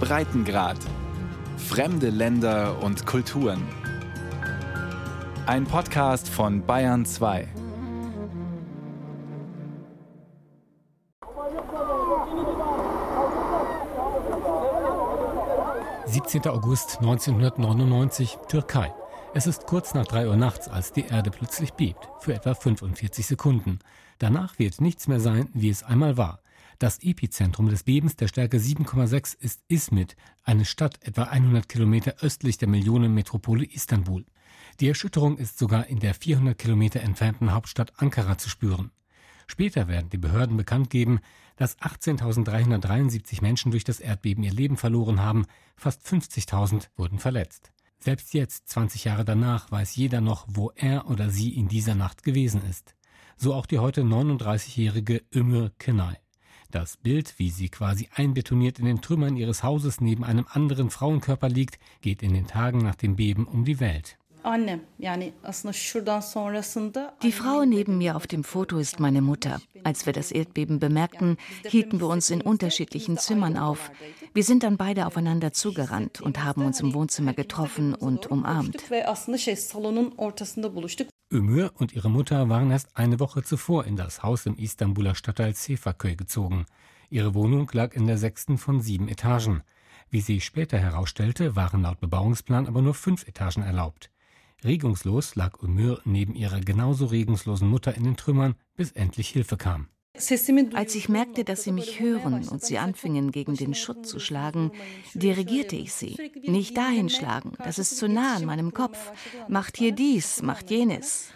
Breitengrad. Fremde Länder und Kulturen. Ein Podcast von Bayern 2. 17. August 1999, Türkei. Es ist kurz nach 3 Uhr nachts, als die Erde plötzlich bebt, für etwa 45 Sekunden. Danach wird nichts mehr sein, wie es einmal war. Das Epizentrum des Bebens der Stärke 7,6 ist Izmit, eine Stadt etwa 100 Kilometer östlich der Millionenmetropole Istanbul. Die Erschütterung ist sogar in der 400 Kilometer entfernten Hauptstadt Ankara zu spüren. Später werden die Behörden bekannt geben, dass 18.373 Menschen durch das Erdbeben ihr Leben verloren haben, fast 50.000 wurden verletzt. Selbst jetzt, 20 Jahre danach, weiß jeder noch, wo er oder sie in dieser Nacht gewesen ist. So auch die heute 39-jährige Ömür Kenai. Das Bild, wie sie quasi einbetoniert in den Trümmern ihres Hauses neben einem anderen Frauenkörper liegt, geht in den Tagen nach dem Beben um die Welt. Die Frau neben mir auf dem Foto ist meine Mutter. Als wir das Erdbeben bemerkten, hielten wir uns in unterschiedlichen Zimmern auf. Wir sind dann beide aufeinander zugerannt und haben uns im Wohnzimmer getroffen und umarmt. Ömür und ihre Mutter waren erst eine Woche zuvor in das Haus im Istanbuler Stadtteil Sefaköy gezogen. Ihre Wohnung lag in der sechsten von sieben Etagen. Wie sich später herausstellte, waren laut Bebauungsplan aber nur fünf Etagen erlaubt. Regungslos lag Ömür neben ihrer genauso regungslosen Mutter in den Trümmern, bis endlich Hilfe kam. Als ich merkte, dass sie mich hören und sie anfingen, gegen den Schutt zu schlagen, dirigierte ich sie. Nicht dahin schlagen, das ist zu nah an meinem Kopf. Macht hier dies, macht jenes.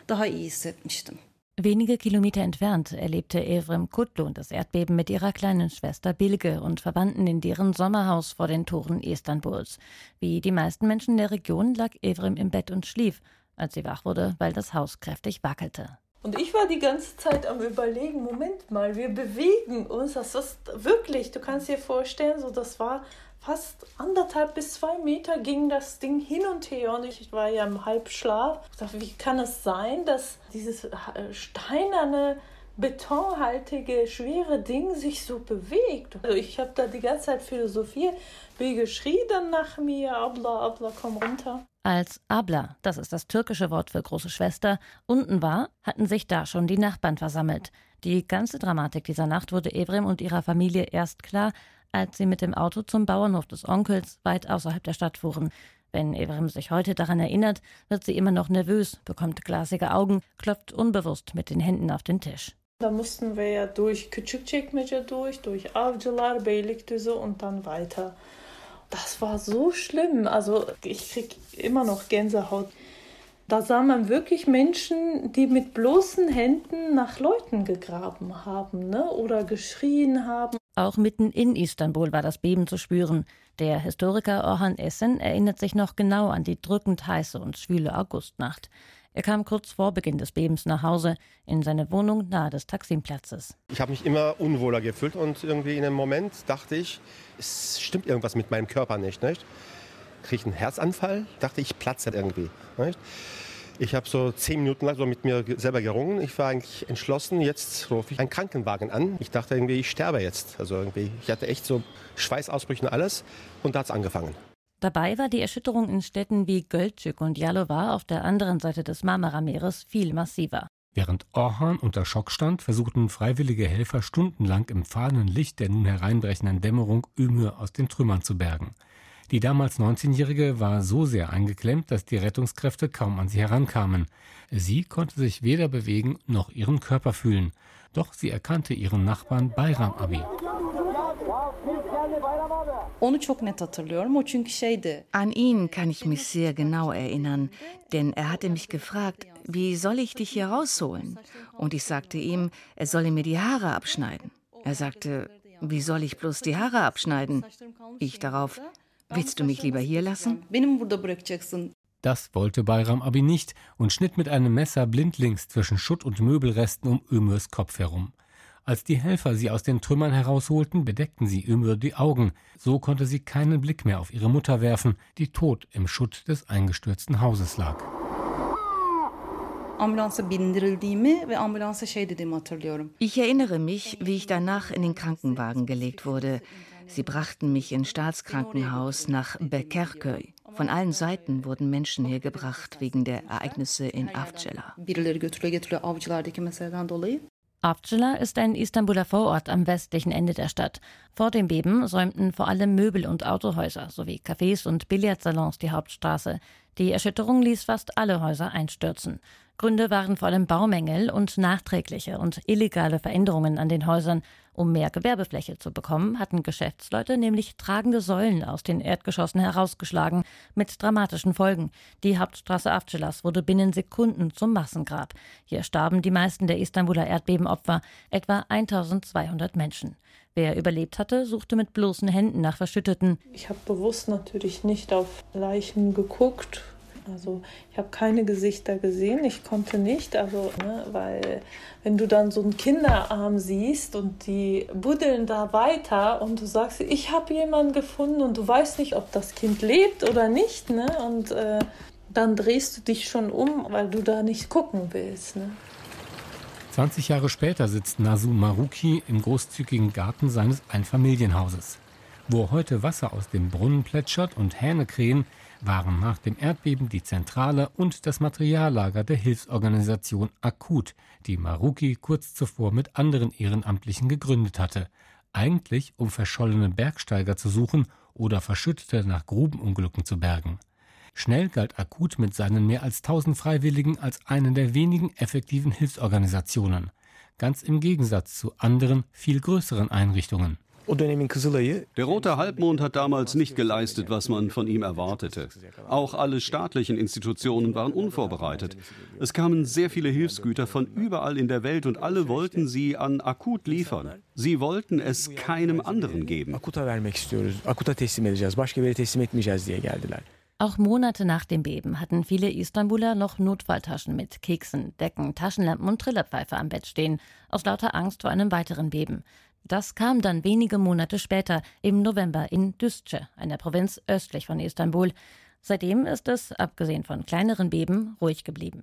Wenige Kilometer entfernt erlebte Evrim Kutlun das Erdbeben mit ihrer kleinen Schwester Bilge und Verwandten in deren Sommerhaus vor den Toren Istanbuls. Wie die meisten Menschen der Region lag Evrim im Bett und schlief, als sie wach wurde, weil das Haus kräftig wackelte. Und ich war die ganze Zeit am Überlegen, Moment mal, wir bewegen uns. Das ist wirklich, du kannst dir vorstellen, so das war fast anderthalb bis zwei Meter ging das Ding hin und her und ich war ja im Halbschlaf. Ich dachte, wie kann es sein, dass dieses äh, steinerne, betonhaltige, schwere Ding sich so bewegt? Also ich habe da die ganze Zeit philosophiert, wie geschrien nach mir, Abla, Abla, komm runter. Als Abla, das ist das türkische Wort für große Schwester, unten war, hatten sich da schon die Nachbarn versammelt. Die ganze Dramatik dieser Nacht wurde Evrim und ihrer Familie erst klar, als sie mit dem Auto zum Bauernhof des Onkels weit außerhalb der Stadt fuhren. Wenn Evrim sich heute daran erinnert, wird sie immer noch nervös, bekommt glasige Augen, klopft unbewusst mit den Händen auf den Tisch. Da mussten wir ja durch Küçükçekmece durch, durch Avcılar, Beylikdüzü und dann weiter. Das war so schlimm. Also ich krieg immer noch Gänsehaut. Da sah man wirklich Menschen, die mit bloßen Händen nach Leuten gegraben haben ne? oder geschrien haben. Auch mitten in Istanbul war das Beben zu spüren. Der Historiker Orhan Essen erinnert sich noch genau an die drückend heiße und schwüle Augustnacht. Er kam kurz vor Beginn des Bebens nach Hause in seine Wohnung nahe des Taksimplatzes. Ich habe mich immer unwohler gefühlt und irgendwie in einem Moment dachte ich, es stimmt irgendwas mit meinem Körper nicht. nicht? Kriege ich einen Herzanfall? Dachte ich, platze irgendwie. Nicht? Ich habe so zehn Minuten lang so mit mir selber gerungen. Ich war eigentlich entschlossen, jetzt rufe ich einen Krankenwagen an. Ich dachte irgendwie, ich sterbe jetzt. Also irgendwie, ich hatte echt so Schweißausbrüche und alles. Und da hat es angefangen. Dabei war die Erschütterung in Städten wie Gölcük und Jalowa auf der anderen Seite des Marmara-Meeres viel massiver. Während Orhan unter Schock stand, versuchten freiwillige Helfer stundenlang im fahlen Licht der nun hereinbrechenden Dämmerung Ümür aus den Trümmern zu bergen. Die damals 19-Jährige war so sehr eingeklemmt, dass die Rettungskräfte kaum an sie herankamen. Sie konnte sich weder bewegen noch ihren Körper fühlen. Doch sie erkannte ihren Nachbarn Bayram Abi. An ihn kann ich mich sehr genau erinnern, denn er hatte mich gefragt, wie soll ich dich hier rausholen? Und ich sagte ihm, er solle mir die Haare abschneiden. Er sagte, wie soll ich bloß die Haare abschneiden? Ich darauf, Willst du mich lieber hier lassen? Das wollte Bayram Abi nicht und schnitt mit einem Messer blindlings zwischen Schutt und Möbelresten um Ömürs Kopf herum. Als die Helfer sie aus den Trümmern herausholten, bedeckten sie Ömür die Augen. So konnte sie keinen Blick mehr auf ihre Mutter werfen, die tot im Schutt des eingestürzten Hauses lag. Ich erinnere mich, wie ich danach in den Krankenwagen gelegt wurde. Sie brachten mich ins Staatskrankenhaus nach Bekerköy. Von allen Seiten wurden Menschen hier gebracht wegen der Ereignisse in Avcela. Avcela ist ein Istanbuler Vorort am westlichen Ende der Stadt. Vor dem Beben säumten vor allem Möbel- und Autohäuser sowie Cafés und Billardsalons die Hauptstraße. Die Erschütterung ließ fast alle Häuser einstürzen. Gründe waren vor allem Baumängel und nachträgliche und illegale Veränderungen an den Häusern. Um mehr Gewerbefläche zu bekommen, hatten Geschäftsleute nämlich tragende Säulen aus den Erdgeschossen herausgeschlagen, mit dramatischen Folgen. Die Hauptstraße Avcelas wurde binnen Sekunden zum Massengrab. Hier starben die meisten der Istanbuler Erdbebenopfer, etwa 1200 Menschen. Wer überlebt hatte, suchte mit bloßen Händen nach Verschütteten. Ich habe bewusst natürlich nicht auf Leichen geguckt, also ich habe keine Gesichter gesehen, ich konnte nicht, also ne, weil wenn du dann so einen Kinderarm siehst und die buddeln da weiter und du sagst, ich habe jemanden gefunden und du weißt nicht, ob das Kind lebt oder nicht, ne? Und äh, dann drehst du dich schon um, weil du da nicht gucken willst. Ne? 20 Jahre später sitzt Nasu Maruki im großzügigen Garten seines Einfamilienhauses. Wo heute Wasser aus dem Brunnen plätschert und Hähne krähen, waren nach dem Erdbeben die Zentrale und das Materiallager der Hilfsorganisation Akut, die Maruki kurz zuvor mit anderen Ehrenamtlichen gegründet hatte, eigentlich um verschollene Bergsteiger zu suchen oder Verschüttete nach Grubenunglücken zu bergen. Schnell galt Akut mit seinen mehr als 1000 Freiwilligen als eine der wenigen effektiven Hilfsorganisationen, ganz im Gegensatz zu anderen, viel größeren Einrichtungen. Der Rote Halbmond hat damals nicht geleistet, was man von ihm erwartete. Auch alle staatlichen Institutionen waren unvorbereitet. Es kamen sehr viele Hilfsgüter von überall in der Welt und alle wollten sie an Akut liefern. Sie wollten es keinem anderen geben. Auch Monate nach dem Beben hatten viele Istanbuler noch Notfalltaschen mit Keksen, Decken, Taschenlampen und Trillerpfeife am Bett stehen, aus lauter Angst vor einem weiteren Beben. Das kam dann wenige Monate später, im November in Düzce, einer Provinz östlich von Istanbul. Seitdem ist es, abgesehen von kleineren Beben, ruhig geblieben.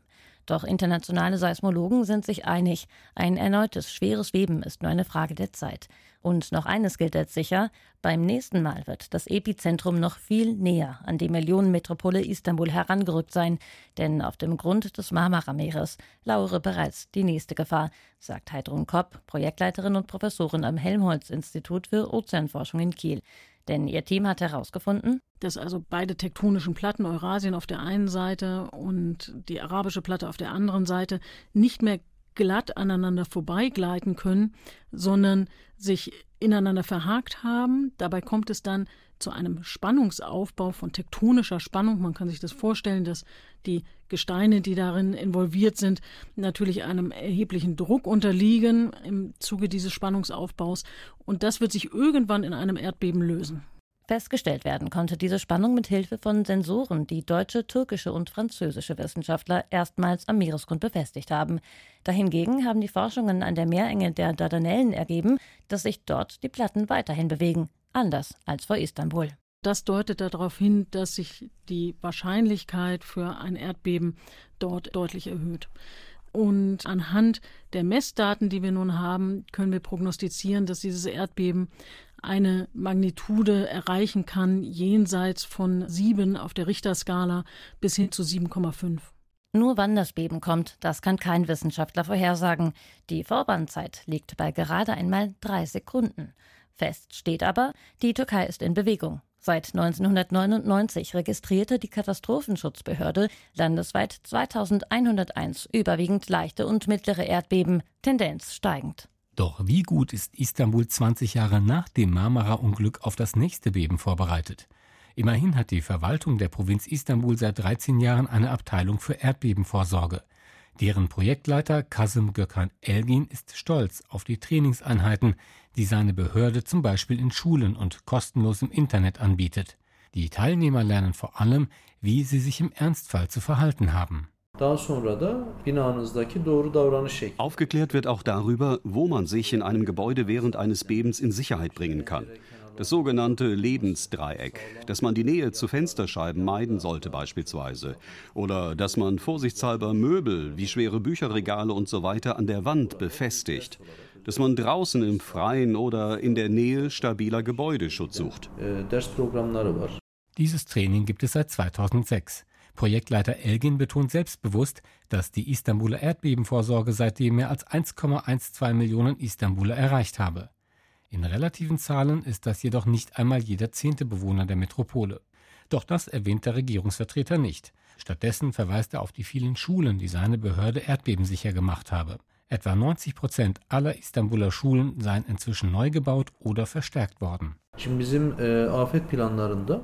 Doch internationale Seismologen sind sich einig, ein erneutes schweres Beben ist nur eine Frage der Zeit. Und noch eines gilt als sicher, beim nächsten Mal wird das Epizentrum noch viel näher an die Millionenmetropole Istanbul herangerückt sein, denn auf dem Grund des Marmara-Meeres lauere bereits die nächste Gefahr, sagt Heidrun Kopp, Projektleiterin und Professorin am Helmholtz-Institut für Ozeanforschung in Kiel. Denn ihr Team hat herausgefunden, dass also beide tektonischen Platten, Eurasien auf der einen Seite und die arabische Platte auf der anderen Seite, nicht mehr glatt aneinander vorbeigleiten können, sondern sich ineinander verhakt haben. Dabei kommt es dann zu einem Spannungsaufbau von tektonischer Spannung. Man kann sich das vorstellen, dass die Gesteine, die darin involviert sind, natürlich einem erheblichen Druck unterliegen im Zuge dieses Spannungsaufbaus. Und das wird sich irgendwann in einem Erdbeben lösen. Festgestellt werden konnte diese Spannung mit Hilfe von Sensoren, die deutsche, türkische und französische Wissenschaftler erstmals am Meeresgrund befestigt haben. Dahingegen haben die Forschungen an der Meerenge der Dardanellen ergeben, dass sich dort die Platten weiterhin bewegen, anders als vor Istanbul. Das deutet darauf hin, dass sich die Wahrscheinlichkeit für ein Erdbeben dort deutlich erhöht. Und anhand der Messdaten, die wir nun haben, können wir prognostizieren, dass dieses Erdbeben eine Magnitude erreichen kann, jenseits von sieben auf der Richterskala bis hin zu 7,5. Nur wann das Beben kommt, das kann kein Wissenschaftler vorhersagen. Die Vorwarnzeit liegt bei gerade einmal drei Sekunden. Fest steht aber, die Türkei ist in Bewegung. Seit 1999 registrierte die Katastrophenschutzbehörde landesweit 2101 überwiegend leichte und mittlere Erdbeben, Tendenz steigend. Doch wie gut ist Istanbul 20 Jahre nach dem Marmara-Unglück auf das nächste Beben vorbereitet? Immerhin hat die Verwaltung der Provinz Istanbul seit 13 Jahren eine Abteilung für Erdbebenvorsorge. Deren Projektleiter Kasim Gökhan Elgin ist stolz auf die Trainingseinheiten, die seine Behörde zum Beispiel in Schulen und kostenlos im Internet anbietet. Die Teilnehmer lernen vor allem, wie sie sich im Ernstfall zu verhalten haben. Aufgeklärt wird auch darüber, wo man sich in einem Gebäude während eines Bebens in Sicherheit bringen kann. Das sogenannte Lebensdreieck, dass man die Nähe zu Fensterscheiben meiden sollte beispielsweise. Oder dass man vorsichtshalber Möbel wie schwere Bücherregale und so weiter an der Wand befestigt. Dass man draußen im Freien oder in der Nähe stabiler Gebäude Schutz sucht. Dieses Training gibt es seit 2006. Projektleiter Elgin betont selbstbewusst, dass die Istanbuler Erdbebenvorsorge seitdem mehr als 1,12 Millionen Istanbuler erreicht habe. In relativen Zahlen ist das jedoch nicht einmal jeder zehnte Bewohner der Metropole. Doch das erwähnt der Regierungsvertreter nicht. Stattdessen verweist er auf die vielen Schulen, die seine Behörde erdbebensicher gemacht habe. Etwa 90 Prozent aller Istanbuler Schulen seien inzwischen neu gebaut oder verstärkt worden.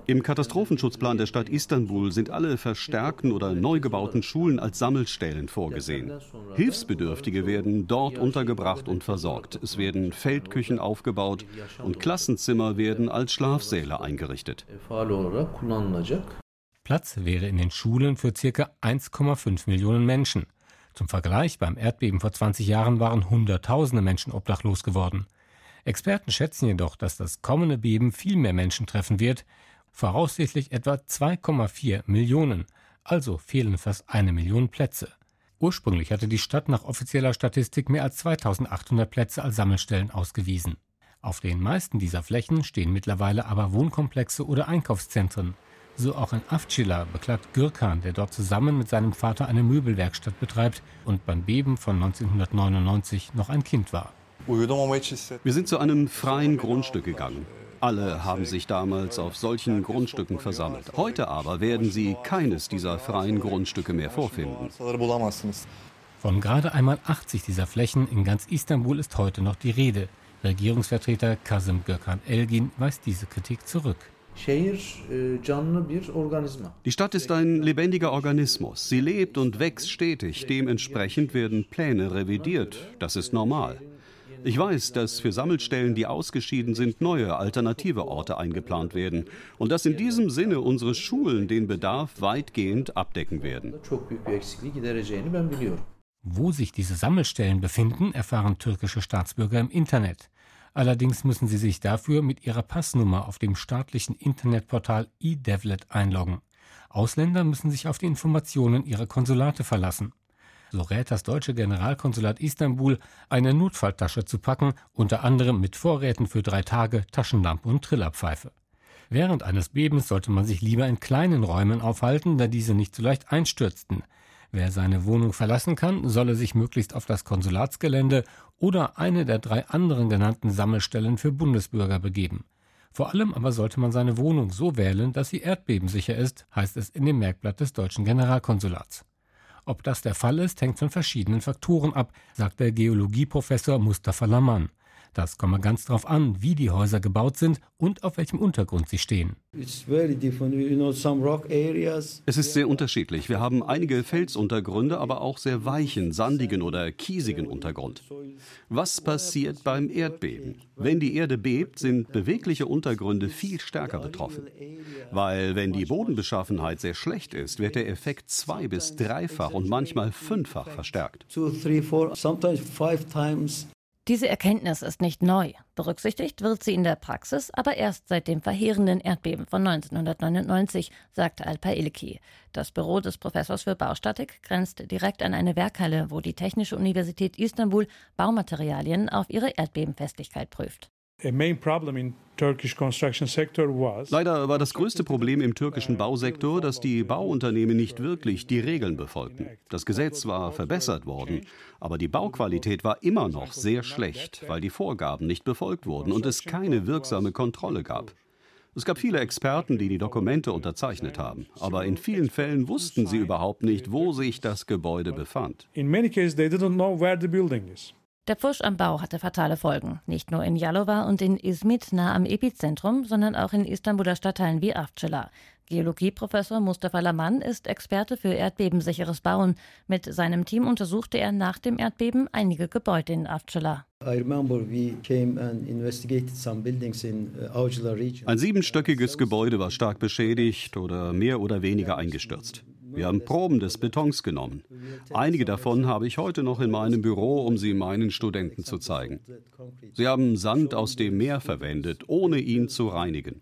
Im Katastrophenschutzplan der Stadt Istanbul sind alle verstärkten oder neu gebauten Schulen als Sammelstellen vorgesehen. Hilfsbedürftige werden dort untergebracht und versorgt. Es werden Feldküchen aufgebaut und Klassenzimmer werden als Schlafsäle eingerichtet. Platz wäre in den Schulen für ca. 1,5 Millionen Menschen. Zum Vergleich, beim Erdbeben vor 20 Jahren waren Hunderttausende Menschen obdachlos geworden. Experten schätzen jedoch, dass das kommende Beben viel mehr Menschen treffen wird, voraussichtlich etwa 2,4 Millionen, also fehlen fast eine Million Plätze. Ursprünglich hatte die Stadt nach offizieller Statistik mehr als 2800 Plätze als Sammelstellen ausgewiesen. Auf den meisten dieser Flächen stehen mittlerweile aber Wohnkomplexe oder Einkaufszentren. So auch in Avcila beklagt Gürkan, der dort zusammen mit seinem Vater eine Möbelwerkstatt betreibt und beim Beben von 1999 noch ein Kind war. Wir sind zu einem freien Grundstück gegangen. Alle haben sich damals auf solchen Grundstücken versammelt. Heute aber werden Sie keines dieser freien Grundstücke mehr vorfinden. Von gerade einmal 80 dieser Flächen in ganz Istanbul ist heute noch die Rede. Regierungsvertreter Kasim Gökhan Elgin weist diese Kritik zurück. Die Stadt ist ein lebendiger Organismus. Sie lebt und wächst stetig. Dementsprechend werden Pläne revidiert. Das ist normal. Ich weiß, dass für Sammelstellen, die ausgeschieden sind, neue alternative Orte eingeplant werden und dass in diesem Sinne unsere Schulen den Bedarf weitgehend abdecken werden. Wo sich diese Sammelstellen befinden, erfahren türkische Staatsbürger im Internet. Allerdings müssen sie sich dafür mit ihrer Passnummer auf dem staatlichen Internetportal eDevlet einloggen. Ausländer müssen sich auf die Informationen ihrer Konsulate verlassen. So rät das deutsche Generalkonsulat Istanbul, eine Notfalltasche zu packen, unter anderem mit Vorräten für drei Tage, Taschenlampe und Trillerpfeife. Während eines Bebens sollte man sich lieber in kleinen Räumen aufhalten, da diese nicht so leicht einstürzten. Wer seine Wohnung verlassen kann, solle sich möglichst auf das Konsulatsgelände oder eine der drei anderen genannten Sammelstellen für Bundesbürger begeben. Vor allem aber sollte man seine Wohnung so wählen, dass sie erdbebensicher ist, heißt es in dem Merkblatt des deutschen Generalkonsulats. Ob das der Fall ist, hängt von verschiedenen Faktoren ab, sagt der Geologieprofessor Mustafa Laman. Das komme ganz darauf an, wie die Häuser gebaut sind und auf welchem Untergrund sie stehen. Es ist sehr unterschiedlich. Wir haben einige Felsuntergründe, aber auch sehr weichen, sandigen oder kiesigen Untergrund. Was passiert beim Erdbeben? Wenn die Erde bebt, sind bewegliche Untergründe viel stärker betroffen. Weil wenn die Bodenbeschaffenheit sehr schlecht ist, wird der Effekt zwei bis dreifach und manchmal fünffach verstärkt. Diese Erkenntnis ist nicht neu. Berücksichtigt wird sie in der Praxis aber erst seit dem verheerenden Erdbeben von 1999, sagt Alpa Ilki. Das Büro des Professors für Baustatik grenzt direkt an eine Werkhalle, wo die Technische Universität Istanbul Baumaterialien auf ihre Erdbebenfestigkeit prüft. Leider war das größte Problem im türkischen Bausektor, dass die Bauunternehmen nicht wirklich die Regeln befolgten. Das Gesetz war verbessert worden, aber die Bauqualität war immer noch sehr schlecht, weil die Vorgaben nicht befolgt wurden und es keine wirksame Kontrolle gab. Es gab viele Experten, die die Dokumente unterzeichnet haben, aber in vielen Fällen wussten sie überhaupt nicht, wo sich das Gebäude befand. In many cases they didn't know where the building is. Der Pfusch am Bau hatte fatale Folgen. Nicht nur in Jalova und in Izmit nah am Epizentrum, sondern auch in Istanbuler Stadtteilen wie Avcela. Geologieprofessor Mustafa Laman ist Experte für erdbebensicheres Bauen. Mit seinem Team untersuchte er nach dem Erdbeben einige Gebäude in Avcela. Uh, Ein siebenstöckiges Gebäude war stark beschädigt oder mehr oder weniger eingestürzt. Wir haben Proben des Betons genommen. Einige davon habe ich heute noch in meinem Büro, um sie meinen Studenten zu zeigen. Sie haben Sand aus dem Meer verwendet, ohne ihn zu reinigen.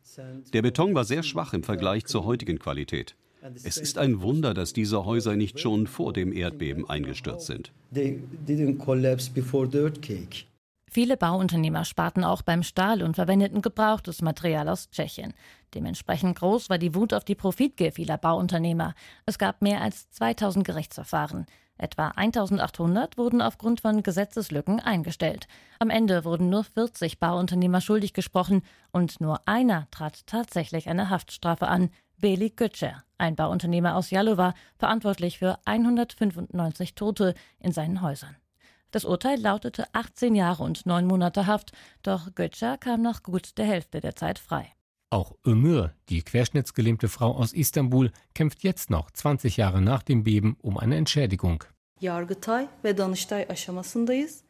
Der Beton war sehr schwach im Vergleich zur heutigen Qualität. Es ist ein Wunder, dass diese Häuser nicht schon vor dem Erdbeben eingestürzt sind. Viele Bauunternehmer sparten auch beim Stahl und verwendeten gebrauchtes Material aus Tschechien. Dementsprechend groß war die Wut auf die Profitgier vieler Bauunternehmer. Es gab mehr als 2000 Gerichtsverfahren. Etwa 1800 wurden aufgrund von Gesetzeslücken eingestellt. Am Ende wurden nur 40 Bauunternehmer schuldig gesprochen und nur einer trat tatsächlich eine Haftstrafe an, Beli Götscher, ein Bauunternehmer aus Jalova, verantwortlich für 195 Tote in seinen Häusern. Das Urteil lautete 18 Jahre und 9 Monate Haft, doch Götscher kam nach gut der Hälfte der Zeit frei. Auch Ömür, die querschnittsgelähmte Frau aus Istanbul, kämpft jetzt noch 20 Jahre nach dem Beben um eine Entschädigung.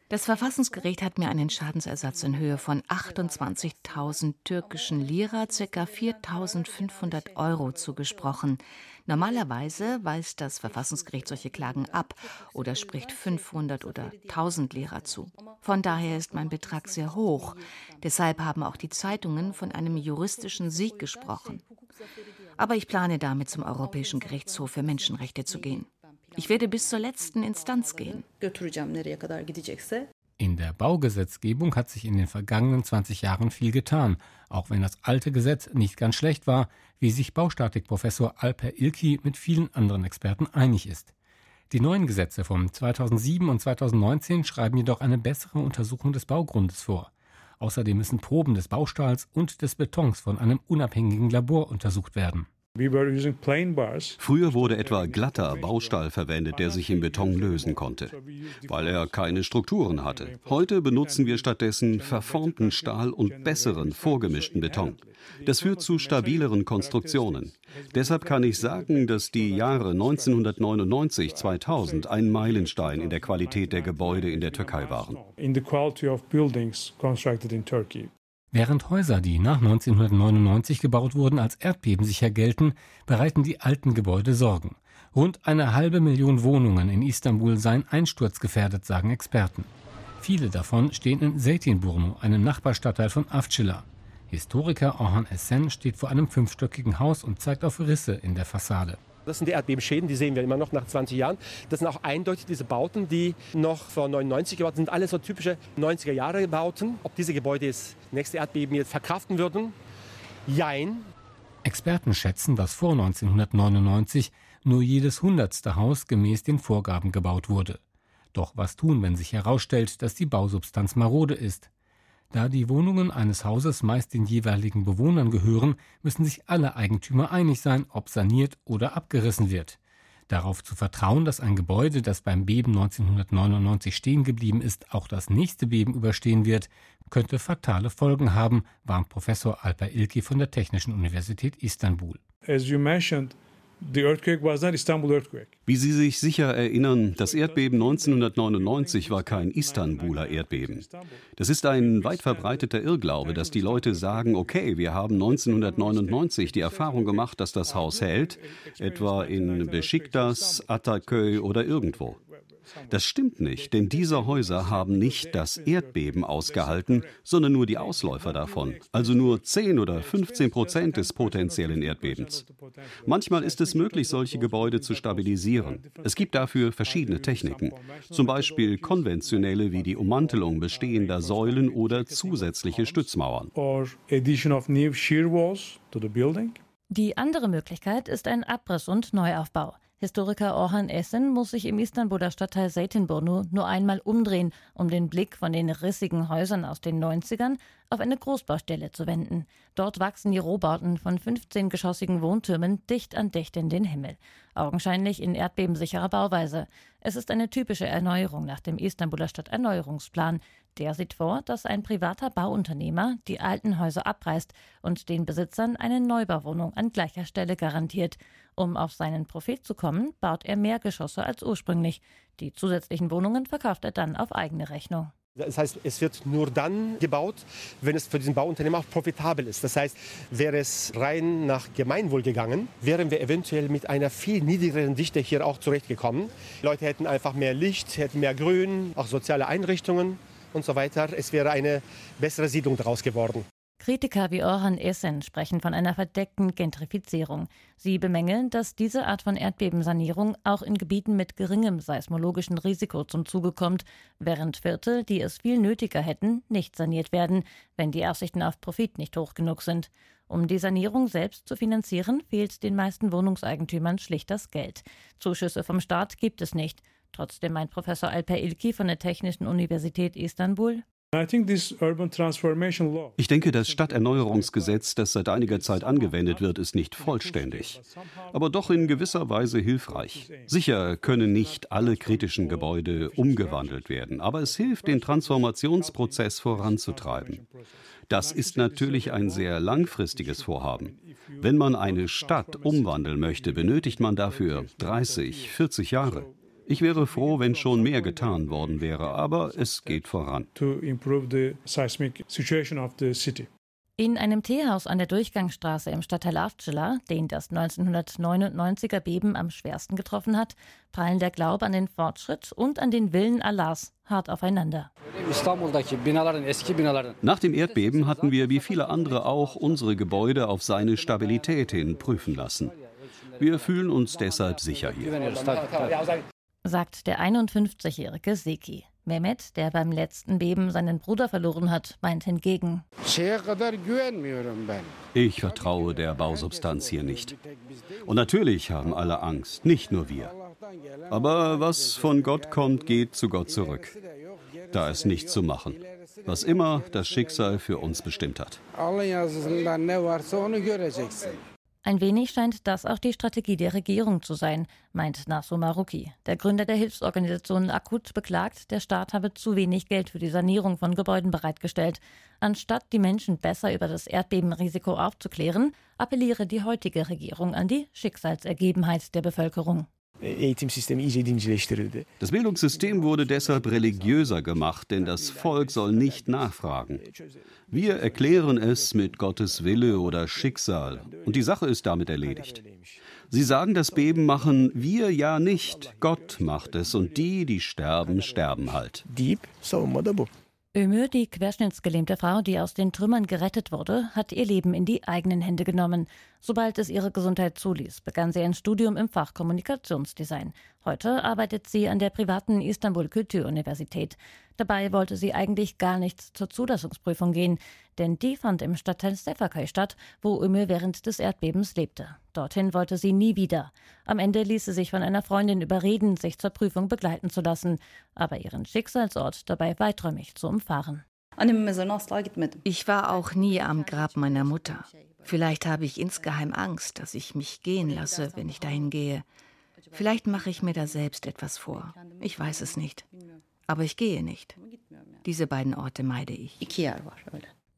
Das Verfassungsgericht hat mir einen Schadensersatz in Höhe von 28.000 türkischen Lira, ca. 4.500 Euro zugesprochen. Normalerweise weist das Verfassungsgericht solche Klagen ab oder spricht 500 oder 1000 Lira zu. Von daher ist mein Betrag sehr hoch. Deshalb haben auch die Zeitungen von einem juristischen Sieg gesprochen. Aber ich plane damit zum Europäischen Gerichtshof für Menschenrechte zu gehen. Ich werde bis zur letzten Instanz gehen. In der Baugesetzgebung hat sich in den vergangenen 20 Jahren viel getan, auch wenn das alte Gesetz nicht ganz schlecht war, wie sich Baustatikprofessor Alper Ilki mit vielen anderen Experten einig ist. Die neuen Gesetze von 2007 und 2019 schreiben jedoch eine bessere Untersuchung des Baugrundes vor. Außerdem müssen Proben des Baustahls und des Betons von einem unabhängigen Labor untersucht werden. Früher wurde etwa glatter Baustahl verwendet, der sich im Beton lösen konnte, weil er keine Strukturen hatte. Heute benutzen wir stattdessen verformten Stahl und besseren vorgemischten Beton. Das führt zu stabileren Konstruktionen. Deshalb kann ich sagen, dass die Jahre 1999-2000 ein Meilenstein in der Qualität der Gebäude in der Türkei waren. Während Häuser, die nach 1999 gebaut wurden, als erdbebensicher gelten, bereiten die alten Gebäude Sorgen. Rund eine halbe Million Wohnungen in Istanbul seien einsturzgefährdet, sagen Experten. Viele davon stehen in Zeytinburnu, einem Nachbarstadtteil von Avcılar. Historiker Orhan Essen steht vor einem fünfstöckigen Haus und zeigt auf Risse in der Fassade. Das sind die Erdbebenschäden, die sehen wir immer noch nach 20 Jahren. Das sind auch eindeutig diese Bauten, die noch vor 99 gebaut sind, alles so typische 90er Jahre Bauten. Ob diese Gebäude das nächste Erdbeben jetzt verkraften würden? Jein. Experten schätzen, dass vor 1999 nur jedes hundertste Haus gemäß den Vorgaben gebaut wurde. Doch was tun, wenn sich herausstellt, dass die Bausubstanz marode ist? Da die Wohnungen eines Hauses meist den jeweiligen Bewohnern gehören, müssen sich alle Eigentümer einig sein, ob saniert oder abgerissen wird. Darauf zu vertrauen, dass ein Gebäude, das beim Beben 1999 stehen geblieben ist, auch das nächste Beben überstehen wird, könnte fatale Folgen haben, warnt Professor Alper Ilki von der Technischen Universität Istanbul. As you mentioned, wie Sie sich sicher erinnern, das Erdbeben 1999 war kein Istanbuler Erdbeben. Das ist ein weit verbreiteter Irrglaube, dass die Leute sagen, okay, wir haben 1999 die Erfahrung gemacht, dass das Haus hält, etwa in Besiktas, Ataköy oder irgendwo. Das stimmt nicht, denn diese Häuser haben nicht das Erdbeben ausgehalten, sondern nur die Ausläufer davon, also nur 10 oder 15 Prozent des potenziellen Erdbebens. Manchmal ist es möglich, solche Gebäude zu stabilisieren. Es gibt dafür verschiedene Techniken, zum Beispiel konventionelle wie die Ummantelung bestehender Säulen oder zusätzliche Stützmauern. Die andere Möglichkeit ist ein Abriss und Neuaufbau. Historiker Orhan Essen muss sich im Istanbuler Stadtteil Zeytinburnu nur einmal umdrehen, um den Blick von den rissigen Häusern aus den 90ern auf eine Großbaustelle zu wenden. Dort wachsen die Rohbauten von 15-geschossigen Wohntürmen dicht an dicht in den Himmel. Augenscheinlich in erdbebensicherer Bauweise. Es ist eine typische Erneuerung nach dem Istanbuler Stadterneuerungsplan. Der sieht vor, dass ein privater Bauunternehmer die alten Häuser abreißt und den Besitzern eine Neubauwohnung an gleicher Stelle garantiert. Um auf seinen Profit zu kommen, baut er mehr Geschosse als ursprünglich. Die zusätzlichen Wohnungen verkauft er dann auf eigene Rechnung. Das heißt, es wird nur dann gebaut, wenn es für diesen Bauunternehmer auch profitabel ist. Das heißt, wäre es rein nach Gemeinwohl gegangen, wären wir eventuell mit einer viel niedrigeren Dichte hier auch zurechtgekommen. Leute hätten einfach mehr Licht, hätten mehr Grün, auch soziale Einrichtungen und so weiter. Es wäre eine bessere Siedlung daraus geworden. Kritiker wie Orhan Essen sprechen von einer verdeckten Gentrifizierung. Sie bemängeln, dass diese Art von Erdbebensanierung auch in Gebieten mit geringem seismologischen Risiko zum Zuge kommt, während Viertel, die es viel nötiger hätten, nicht saniert werden, wenn die Aussichten auf Profit nicht hoch genug sind. Um die Sanierung selbst zu finanzieren, fehlt den meisten Wohnungseigentümern schlicht das Geld. Zuschüsse vom Staat gibt es nicht. Trotzdem meint Professor Alper Ilki von der Technischen Universität Istanbul, ich denke, das Stadterneuerungsgesetz, das seit einiger Zeit angewendet wird, ist nicht vollständig, aber doch in gewisser Weise hilfreich. Sicher können nicht alle kritischen Gebäude umgewandelt werden, aber es hilft, den Transformationsprozess voranzutreiben. Das ist natürlich ein sehr langfristiges Vorhaben. Wenn man eine Stadt umwandeln möchte, benötigt man dafür 30, 40 Jahre. Ich wäre froh, wenn schon mehr getan worden wäre, aber es geht voran. In einem Teehaus an der Durchgangsstraße im Stadtteil Avcela, den das 1999er Beben am schwersten getroffen hat, prallen der Glaube an den Fortschritt und an den Willen Allahs hart aufeinander. Nach dem Erdbeben hatten wir wie viele andere auch unsere Gebäude auf seine Stabilität hin prüfen lassen. Wir fühlen uns deshalb sicher hier sagt der 51-jährige Seki. Mehmet, der beim letzten Beben seinen Bruder verloren hat, meint hingegen. Ich vertraue der Bausubstanz hier nicht. Und natürlich haben alle Angst, nicht nur wir. Aber was von Gott kommt, geht zu Gott zurück. Da ist nichts zu machen. Was immer das Schicksal für uns bestimmt hat. Ein wenig scheint das auch die Strategie der Regierung zu sein, meint Naso Maruki. Der Gründer der Hilfsorganisation Akut beklagt, der Staat habe zu wenig Geld für die Sanierung von Gebäuden bereitgestellt. Anstatt die Menschen besser über das Erdbebenrisiko aufzuklären, appelliere die heutige Regierung an die Schicksalsergebenheit der Bevölkerung. Das Bildungssystem wurde deshalb religiöser gemacht, denn das Volk soll nicht nachfragen. Wir erklären es mit Gottes Wille oder Schicksal und die Sache ist damit erledigt. Sie sagen, das Beben machen wir ja nicht, Gott macht es und die, die sterben, sterben halt. Ömür, die querschnittsgelähmte Frau, die aus den Trümmern gerettet wurde, hat ihr Leben in die eigenen Hände genommen. Sobald es ihre Gesundheit zuließ, begann sie ein Studium im Fach Kommunikationsdesign. Heute arbeitet sie an der privaten Istanbul Kültür-Universität. Dabei wollte sie eigentlich gar nicht zur Zulassungsprüfung gehen, denn die fand im Stadtteil Stefakay statt, wo Ömür während des Erdbebens lebte. Dorthin wollte sie nie wieder. Am Ende ließ sie sich von einer Freundin überreden, sich zur Prüfung begleiten zu lassen, aber ihren Schicksalsort dabei weiträumig zu umfahren. Ich war auch nie am Grab meiner Mutter. Vielleicht habe ich insgeheim Angst, dass ich mich gehen lasse, wenn ich dahin gehe. Vielleicht mache ich mir da selbst etwas vor. Ich weiß es nicht. Aber ich gehe nicht. Diese beiden Orte meide ich.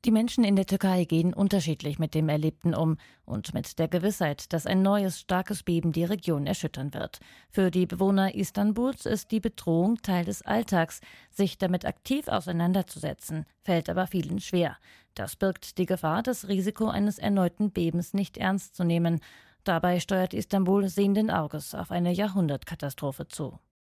Die Menschen in der Türkei gehen unterschiedlich mit dem Erlebten um und mit der Gewissheit, dass ein neues starkes Beben die Region erschüttern wird. Für die Bewohner Istanbuls ist die Bedrohung Teil des Alltags. Sich damit aktiv auseinanderzusetzen, fällt aber vielen schwer. Das birgt die Gefahr, das Risiko eines erneuten Bebens nicht ernst zu nehmen. Dabei steuert Istanbul sehenden Auges auf eine Jahrhundertkatastrophe zu.